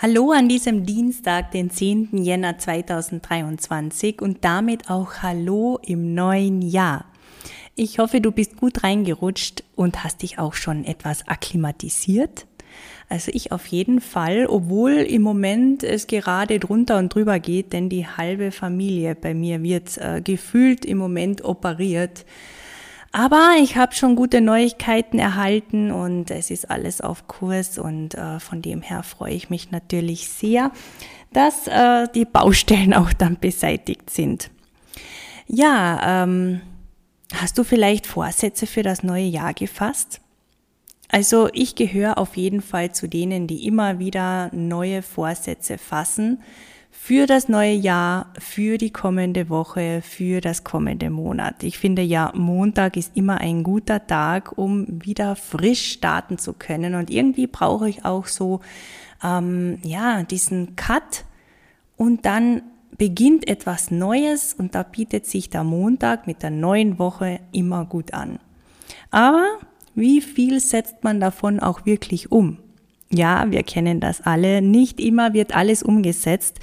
Hallo an diesem Dienstag, den 10. Jänner 2023 und damit auch Hallo im neuen Jahr. Ich hoffe, du bist gut reingerutscht und hast dich auch schon etwas akklimatisiert. Also ich auf jeden Fall, obwohl im Moment es gerade drunter und drüber geht, denn die halbe Familie bei mir wird äh, gefühlt im Moment operiert. Aber ich habe schon gute Neuigkeiten erhalten und es ist alles auf Kurs und äh, von dem her freue ich mich natürlich sehr, dass äh, die Baustellen auch dann beseitigt sind. Ja, ähm, hast du vielleicht Vorsätze für das neue Jahr gefasst? Also ich gehöre auf jeden Fall zu denen, die immer wieder neue Vorsätze fassen für das neue Jahr, für die kommende Woche, für das kommende Monat. Ich finde ja, Montag ist immer ein guter Tag, um wieder frisch starten zu können. Und irgendwie brauche ich auch so, ähm, ja, diesen Cut und dann beginnt etwas Neues und da bietet sich der Montag mit der neuen Woche immer gut an. Aber wie viel setzt man davon auch wirklich um? Ja, wir kennen das alle. Nicht immer wird alles umgesetzt,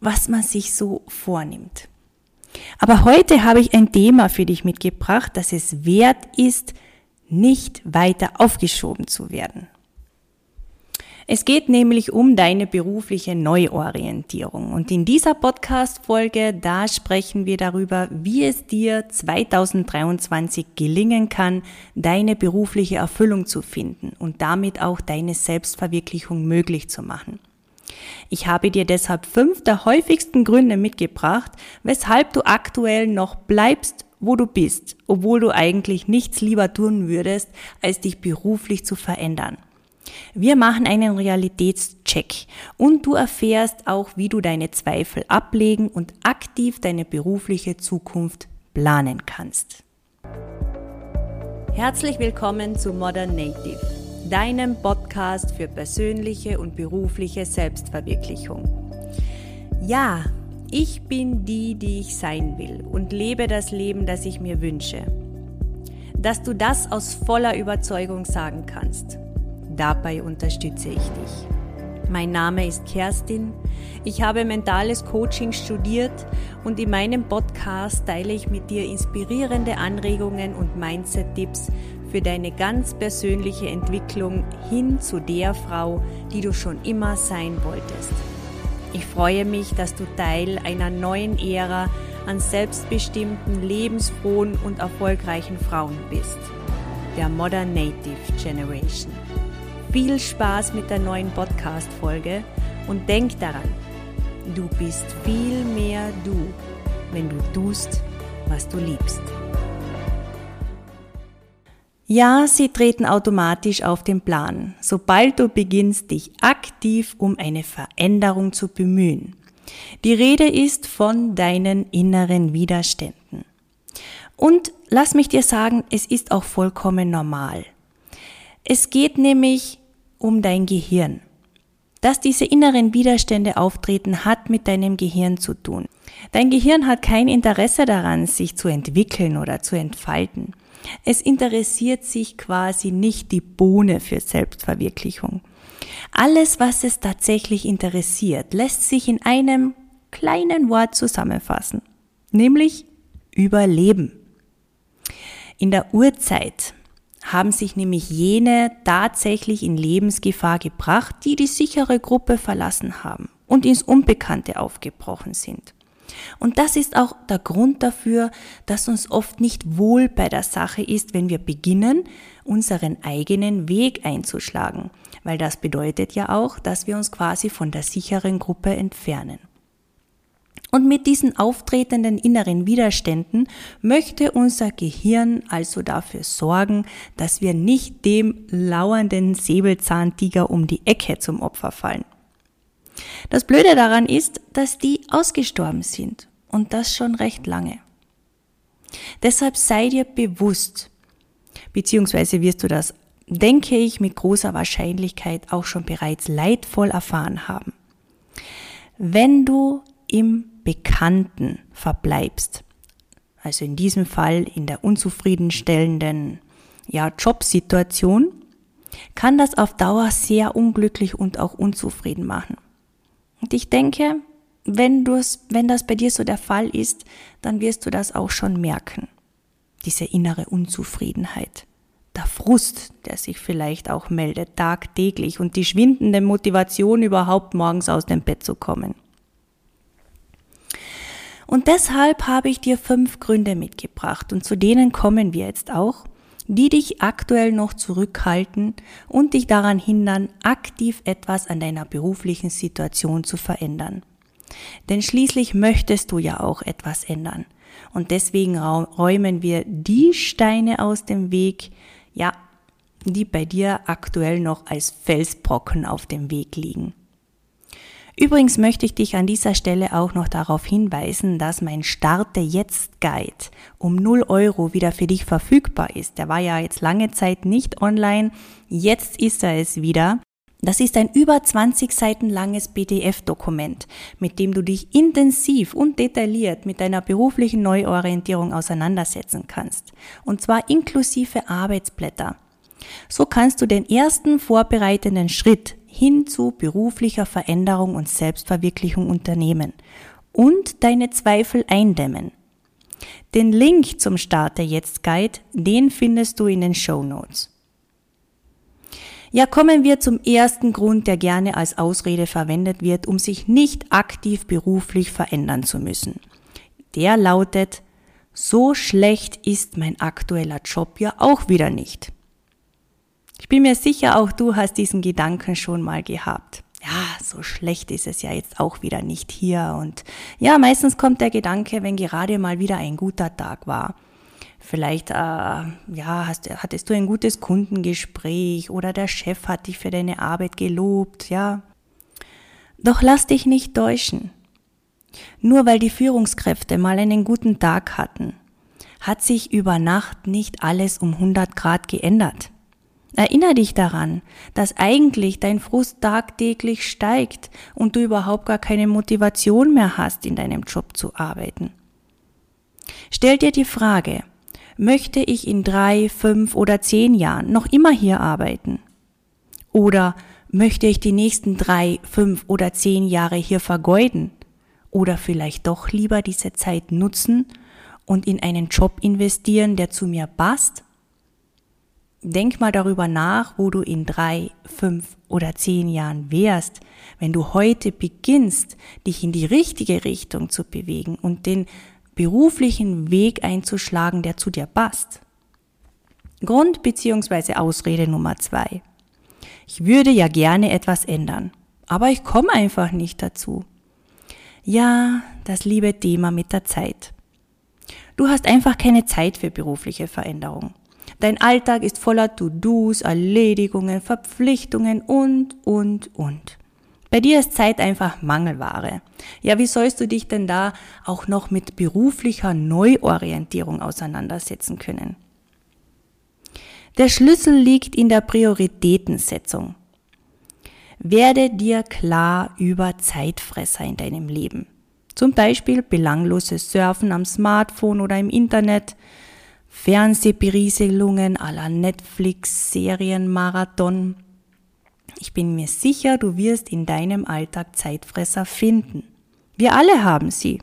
was man sich so vornimmt. Aber heute habe ich ein Thema für dich mitgebracht, das es wert ist, nicht weiter aufgeschoben zu werden. Es geht nämlich um deine berufliche Neuorientierung. Und in dieser Podcast-Folge, da sprechen wir darüber, wie es dir 2023 gelingen kann, deine berufliche Erfüllung zu finden und damit auch deine Selbstverwirklichung möglich zu machen. Ich habe dir deshalb fünf der häufigsten Gründe mitgebracht, weshalb du aktuell noch bleibst, wo du bist, obwohl du eigentlich nichts lieber tun würdest, als dich beruflich zu verändern. Wir machen einen Realitätscheck und du erfährst auch, wie du deine Zweifel ablegen und aktiv deine berufliche Zukunft planen kannst. Herzlich willkommen zu Modern Native, deinem Podcast für persönliche und berufliche Selbstverwirklichung. Ja, ich bin die, die ich sein will und lebe das Leben, das ich mir wünsche. Dass du das aus voller Überzeugung sagen kannst Dabei unterstütze ich dich. Mein Name ist Kerstin. Ich habe mentales Coaching studiert und in meinem Podcast teile ich mit dir inspirierende Anregungen und Mindset-Tipps für deine ganz persönliche Entwicklung hin zu der Frau, die du schon immer sein wolltest. Ich freue mich, dass du Teil einer neuen Ära an selbstbestimmten, lebensfrohen und erfolgreichen Frauen bist. Der Modern Native Generation. Viel Spaß mit der neuen Podcast-Folge und denk daran, du bist viel mehr du, wenn du tust, was du liebst. Ja, sie treten automatisch auf den Plan, sobald du beginnst, dich aktiv um eine Veränderung zu bemühen. Die Rede ist von deinen inneren Widerständen. Und lass mich dir sagen, es ist auch vollkommen normal. Es geht nämlich um dein Gehirn. Dass diese inneren Widerstände auftreten, hat mit deinem Gehirn zu tun. Dein Gehirn hat kein Interesse daran, sich zu entwickeln oder zu entfalten. Es interessiert sich quasi nicht die Bohne für Selbstverwirklichung. Alles, was es tatsächlich interessiert, lässt sich in einem kleinen Wort zusammenfassen, nämlich Überleben. In der Urzeit haben sich nämlich jene tatsächlich in Lebensgefahr gebracht, die die sichere Gruppe verlassen haben und ins Unbekannte aufgebrochen sind. Und das ist auch der Grund dafür, dass uns oft nicht wohl bei der Sache ist, wenn wir beginnen, unseren eigenen Weg einzuschlagen, weil das bedeutet ja auch, dass wir uns quasi von der sicheren Gruppe entfernen. Und mit diesen auftretenden inneren Widerständen möchte unser Gehirn also dafür sorgen, dass wir nicht dem lauernden Säbelzahntiger um die Ecke zum Opfer fallen. Das Blöde daran ist, dass die ausgestorben sind und das schon recht lange. Deshalb sei dir bewusst, beziehungsweise wirst du das, denke ich, mit großer Wahrscheinlichkeit auch schon bereits leidvoll erfahren haben. Wenn du im Bekannten verbleibst, also in diesem Fall in der unzufriedenstellenden ja, Jobsituation, kann das auf Dauer sehr unglücklich und auch unzufrieden machen. Und ich denke, wenn, du's, wenn das bei dir so der Fall ist, dann wirst du das auch schon merken. Diese innere Unzufriedenheit. Der Frust, der sich vielleicht auch meldet, tagtäglich und die schwindende Motivation, überhaupt morgens aus dem Bett zu kommen. Und deshalb habe ich dir fünf Gründe mitgebracht und zu denen kommen wir jetzt auch, die dich aktuell noch zurückhalten und dich daran hindern, aktiv etwas an deiner beruflichen Situation zu verändern. Denn schließlich möchtest du ja auch etwas ändern. Und deswegen räumen wir die Steine aus dem Weg, ja, die bei dir aktuell noch als Felsbrocken auf dem Weg liegen. Übrigens möchte ich dich an dieser Stelle auch noch darauf hinweisen, dass mein Starte jetzt Guide um 0 Euro wieder für dich verfügbar ist. Der war ja jetzt lange Zeit nicht online. Jetzt ist er es wieder. Das ist ein über 20 Seiten langes PDF-Dokument, mit dem du dich intensiv und detailliert mit deiner beruflichen Neuorientierung auseinandersetzen kannst. Und zwar inklusive Arbeitsblätter. So kannst du den ersten vorbereitenden Schritt hin zu beruflicher Veränderung und Selbstverwirklichung unternehmen und deine Zweifel eindämmen. Den Link zum Starte Jetzt Guide, den findest du in den Show Notes. Ja, kommen wir zum ersten Grund, der gerne als Ausrede verwendet wird, um sich nicht aktiv beruflich verändern zu müssen. Der lautet, so schlecht ist mein aktueller Job ja auch wieder nicht. Ich bin mir sicher, auch du hast diesen Gedanken schon mal gehabt. Ja, so schlecht ist es ja jetzt auch wieder nicht hier. Und ja, meistens kommt der Gedanke, wenn gerade mal wieder ein guter Tag war. Vielleicht, äh, ja, hast, hattest du ein gutes Kundengespräch oder der Chef hat dich für deine Arbeit gelobt, ja. Doch lass dich nicht täuschen. Nur weil die Führungskräfte mal einen guten Tag hatten, hat sich über Nacht nicht alles um 100 Grad geändert. Erinner dich daran, dass eigentlich dein Frust tagtäglich steigt und du überhaupt gar keine Motivation mehr hast, in deinem Job zu arbeiten. Stell dir die Frage, möchte ich in drei, fünf oder zehn Jahren noch immer hier arbeiten? Oder möchte ich die nächsten drei, fünf oder zehn Jahre hier vergeuden? Oder vielleicht doch lieber diese Zeit nutzen und in einen Job investieren, der zu mir passt Denk mal darüber nach, wo du in drei, fünf oder zehn Jahren wärst, wenn du heute beginnst, dich in die richtige Richtung zu bewegen und den beruflichen Weg einzuschlagen, der zu dir passt. Grund bzw. Ausrede Nummer zwei. Ich würde ja gerne etwas ändern, aber ich komme einfach nicht dazu. Ja, das liebe Thema mit der Zeit. Du hast einfach keine Zeit für berufliche Veränderung. Dein Alltag ist voller To-Dos, Erledigungen, Verpflichtungen und, und, und. Bei dir ist Zeit einfach Mangelware. Ja, wie sollst du dich denn da auch noch mit beruflicher Neuorientierung auseinandersetzen können? Der Schlüssel liegt in der Prioritätensetzung. Werde dir klar über Zeitfresser in deinem Leben. Zum Beispiel belangloses Surfen am Smartphone oder im Internet, Fernsehberieselungen aller Netflix, Serienmarathon. Ich bin mir sicher, du wirst in deinem Alltag Zeitfresser finden. Wir alle haben sie.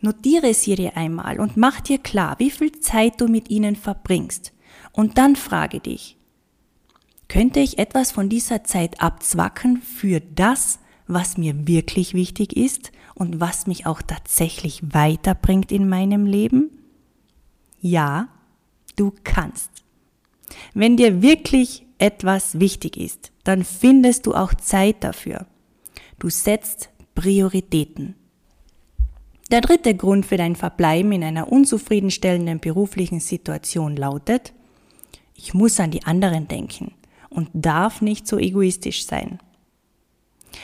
Notiere sie dir einmal und mach dir klar, wie viel Zeit du mit ihnen verbringst. Und dann frage dich, könnte ich etwas von dieser Zeit abzwacken für das, was mir wirklich wichtig ist und was mich auch tatsächlich weiterbringt in meinem Leben? Ja, du kannst. Wenn dir wirklich etwas wichtig ist, dann findest du auch Zeit dafür. Du setzt Prioritäten. Der dritte Grund für dein Verbleiben in einer unzufriedenstellenden beruflichen Situation lautet, ich muss an die anderen denken und darf nicht so egoistisch sein.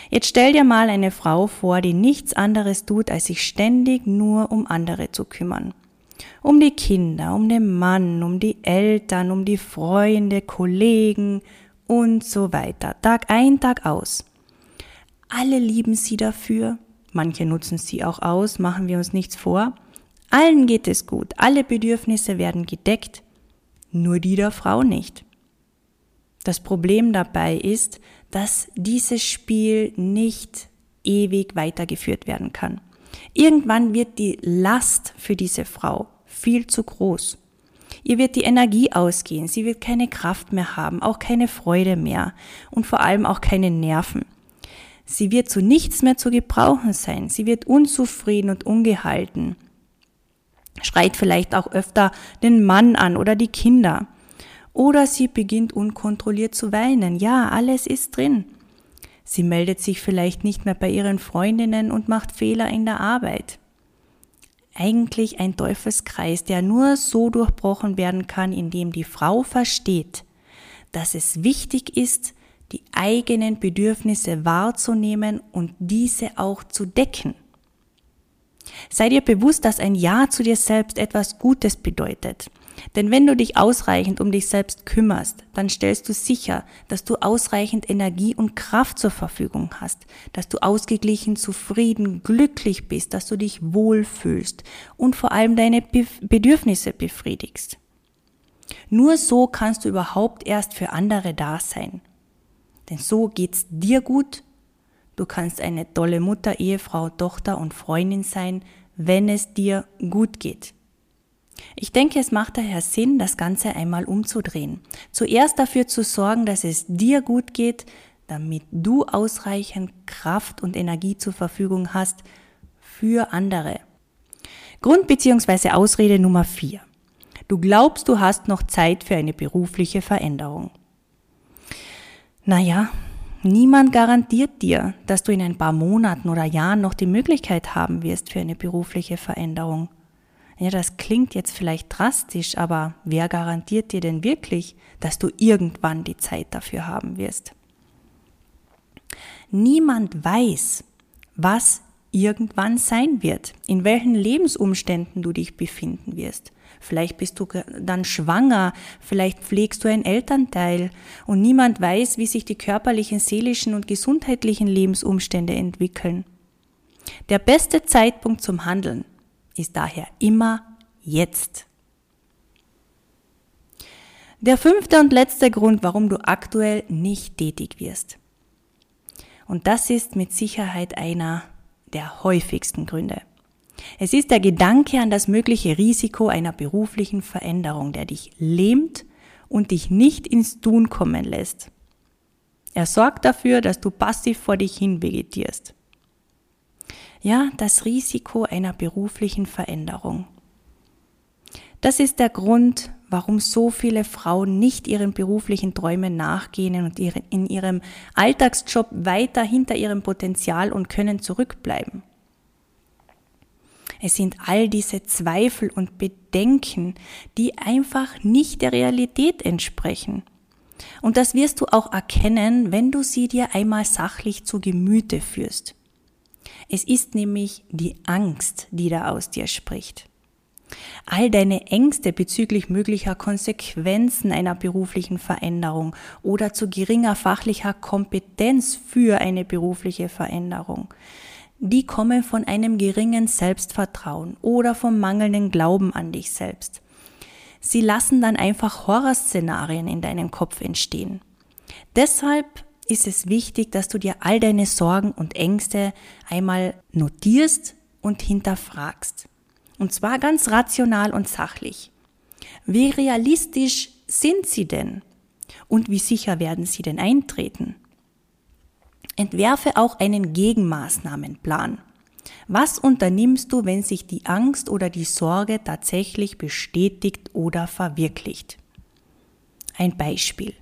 Jetzt stell dir mal eine Frau vor, die nichts anderes tut, als sich ständig nur um andere zu kümmern um die Kinder, um den Mann, um die Eltern, um die Freunde, Kollegen und so weiter. Tag ein, Tag aus. Alle lieben sie dafür. Manche nutzen sie auch aus, machen wir uns nichts vor. Allen geht es gut, alle Bedürfnisse werden gedeckt, nur die der Frau nicht. Das Problem dabei ist, dass dieses Spiel nicht ewig weitergeführt werden kann. Irgendwann wird die Last für diese Frau viel zu groß. Ihr wird die Energie ausgehen, sie wird keine Kraft mehr haben, auch keine Freude mehr und vor allem auch keine Nerven. Sie wird zu nichts mehr zu gebrauchen sein, sie wird unzufrieden und ungehalten, schreit vielleicht auch öfter den Mann an oder die Kinder. Oder sie beginnt unkontrolliert zu weinen. Ja, alles ist drin. Sie meldet sich vielleicht nicht mehr bei ihren Freundinnen und macht Fehler in der Arbeit eigentlich ein Teufelskreis, der nur so durchbrochen werden kann, indem die Frau versteht, dass es wichtig ist, die eigenen Bedürfnisse wahrzunehmen und diese auch zu decken. Sei dir bewusst, dass ein Ja zu dir selbst etwas Gutes bedeutet. Denn wenn du dich ausreichend um dich selbst kümmerst, dann stellst du sicher, dass du ausreichend Energie und Kraft zur Verfügung hast, dass du ausgeglichen, zufrieden, glücklich bist, dass du dich wohlfühlst und vor allem deine Bedürfnisse befriedigst. Nur so kannst du überhaupt erst für andere da sein. Denn so geht's dir gut. Du kannst eine tolle Mutter, Ehefrau, Tochter und Freundin sein, wenn es dir gut geht. Ich denke, es macht daher Sinn, das Ganze einmal umzudrehen. Zuerst dafür zu sorgen, dass es dir gut geht, damit du ausreichend Kraft und Energie zur Verfügung hast für andere. Grund bzw. Ausrede Nummer 4. Du glaubst, du hast noch Zeit für eine berufliche Veränderung. Naja, niemand garantiert dir, dass du in ein paar Monaten oder Jahren noch die Möglichkeit haben wirst für eine berufliche Veränderung. Ja, das klingt jetzt vielleicht drastisch, aber wer garantiert dir denn wirklich, dass du irgendwann die Zeit dafür haben wirst? Niemand weiß, was irgendwann sein wird, in welchen Lebensumständen du dich befinden wirst. Vielleicht bist du dann schwanger, vielleicht pflegst du ein Elternteil und niemand weiß, wie sich die körperlichen, seelischen und gesundheitlichen Lebensumstände entwickeln. Der beste Zeitpunkt zum Handeln ist daher immer jetzt. Der fünfte und letzte Grund, warum du aktuell nicht tätig wirst. Und das ist mit Sicherheit einer der häufigsten Gründe. Es ist der Gedanke an das mögliche Risiko einer beruflichen Veränderung, der dich lähmt und dich nicht ins Tun kommen lässt. Er sorgt dafür, dass du passiv vor dich hin vegetierst. Ja, das Risiko einer beruflichen Veränderung. Das ist der Grund, warum so viele Frauen nicht ihren beruflichen Träumen nachgehen und in ihrem Alltagsjob weiter hinter ihrem Potenzial und Können zurückbleiben. Es sind all diese Zweifel und Bedenken, die einfach nicht der Realität entsprechen. Und das wirst du auch erkennen, wenn du sie dir einmal sachlich zu Gemüte führst. Es ist nämlich die Angst, die da aus dir spricht. All deine Ängste bezüglich möglicher Konsequenzen einer beruflichen Veränderung oder zu geringer fachlicher Kompetenz für eine berufliche Veränderung, die kommen von einem geringen Selbstvertrauen oder vom mangelnden Glauben an dich selbst. Sie lassen dann einfach Horrorszenarien in deinem Kopf entstehen. Deshalb ist es wichtig, dass du dir all deine Sorgen und Ängste einmal notierst und hinterfragst. Und zwar ganz rational und sachlich. Wie realistisch sind sie denn? Und wie sicher werden sie denn eintreten? Entwerfe auch einen Gegenmaßnahmenplan. Was unternimmst du, wenn sich die Angst oder die Sorge tatsächlich bestätigt oder verwirklicht? Ein Beispiel.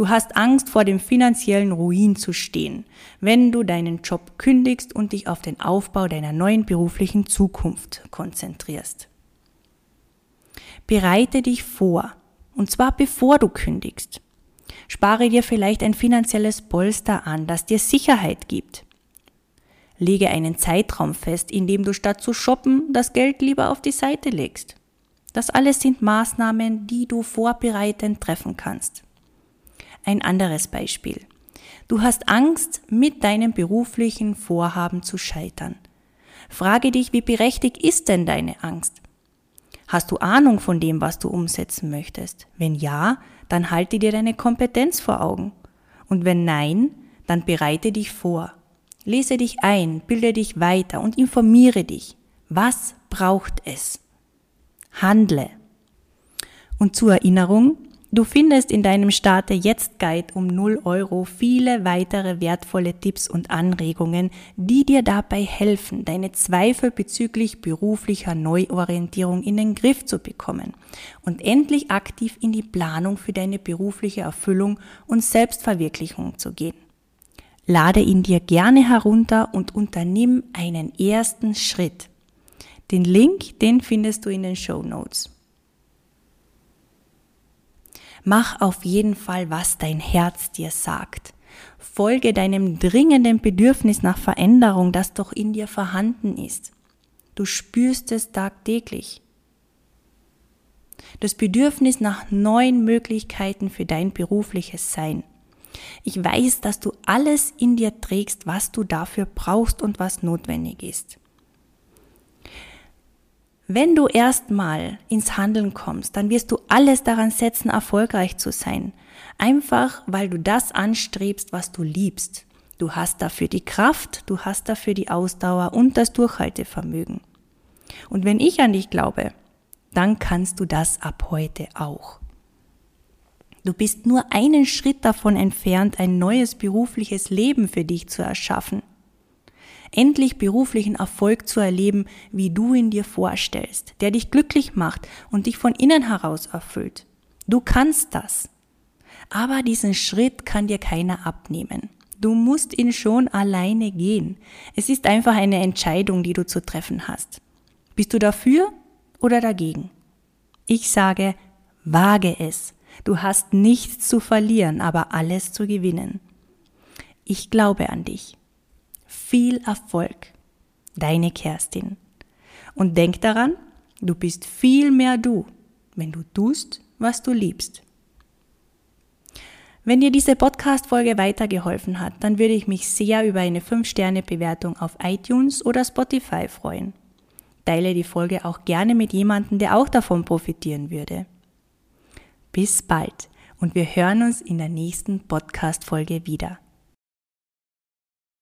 Du hast Angst vor dem finanziellen Ruin zu stehen, wenn du deinen Job kündigst und dich auf den Aufbau deiner neuen beruflichen Zukunft konzentrierst. Bereite dich vor, und zwar bevor du kündigst. Spare dir vielleicht ein finanzielles Polster an, das dir Sicherheit gibt. Lege einen Zeitraum fest, in dem du statt zu shoppen das Geld lieber auf die Seite legst. Das alles sind Maßnahmen, die du vorbereitend treffen kannst. Ein anderes Beispiel. Du hast Angst, mit deinem beruflichen Vorhaben zu scheitern. Frage dich, wie berechtigt ist denn deine Angst? Hast du Ahnung von dem, was du umsetzen möchtest? Wenn ja, dann halte dir deine Kompetenz vor Augen. Und wenn nein, dann bereite dich vor. Lese dich ein, bilde dich weiter und informiere dich. Was braucht es? Handle. Und zur Erinnerung, du findest in deinem Starte jetzt Guide um 0 Euro viele weitere wertvolle Tipps und Anregungen, die dir dabei helfen, deine Zweifel bezüglich beruflicher Neuorientierung in den Griff zu bekommen und endlich aktiv in die Planung für deine berufliche Erfüllung und Selbstverwirklichung zu gehen. Lade ihn dir gerne herunter und unternimm einen ersten Schritt. Den Link, den findest du in den Show Notes. Mach auf jeden Fall, was dein Herz dir sagt. Folge deinem dringenden Bedürfnis nach Veränderung, das doch in dir vorhanden ist. Du spürst es tagtäglich. Das Bedürfnis nach neuen Möglichkeiten für dein berufliches Sein. Ich weiß, dass du alles in dir trägst, was du dafür brauchst und was notwendig ist. Wenn du erstmal ins Handeln kommst, dann wirst du alles daran setzen, erfolgreich zu sein. Einfach, weil du das anstrebst, was du liebst. Du hast dafür die Kraft, du hast dafür die Ausdauer und das Durchhaltevermögen. Und wenn ich an dich glaube, dann kannst du das ab heute auch. Du bist nur einen Schritt davon entfernt, ein neues berufliches Leben für dich zu erschaffen endlich beruflichen Erfolg zu erleben, wie du ihn dir vorstellst, der dich glücklich macht und dich von innen heraus erfüllt. Du kannst das. Aber diesen Schritt kann dir keiner abnehmen. Du musst ihn schon alleine gehen. Es ist einfach eine Entscheidung, die du zu treffen hast. Bist du dafür oder dagegen? Ich sage, wage es. Du hast nichts zu verlieren, aber alles zu gewinnen. Ich glaube an dich. Viel Erfolg. Deine Kerstin. Und denk daran, du bist viel mehr du, wenn du tust, was du liebst. Wenn dir diese Podcast-Folge weitergeholfen hat, dann würde ich mich sehr über eine 5-Sterne-Bewertung auf iTunes oder Spotify freuen. Teile die Folge auch gerne mit jemandem, der auch davon profitieren würde. Bis bald und wir hören uns in der nächsten Podcast-Folge wieder.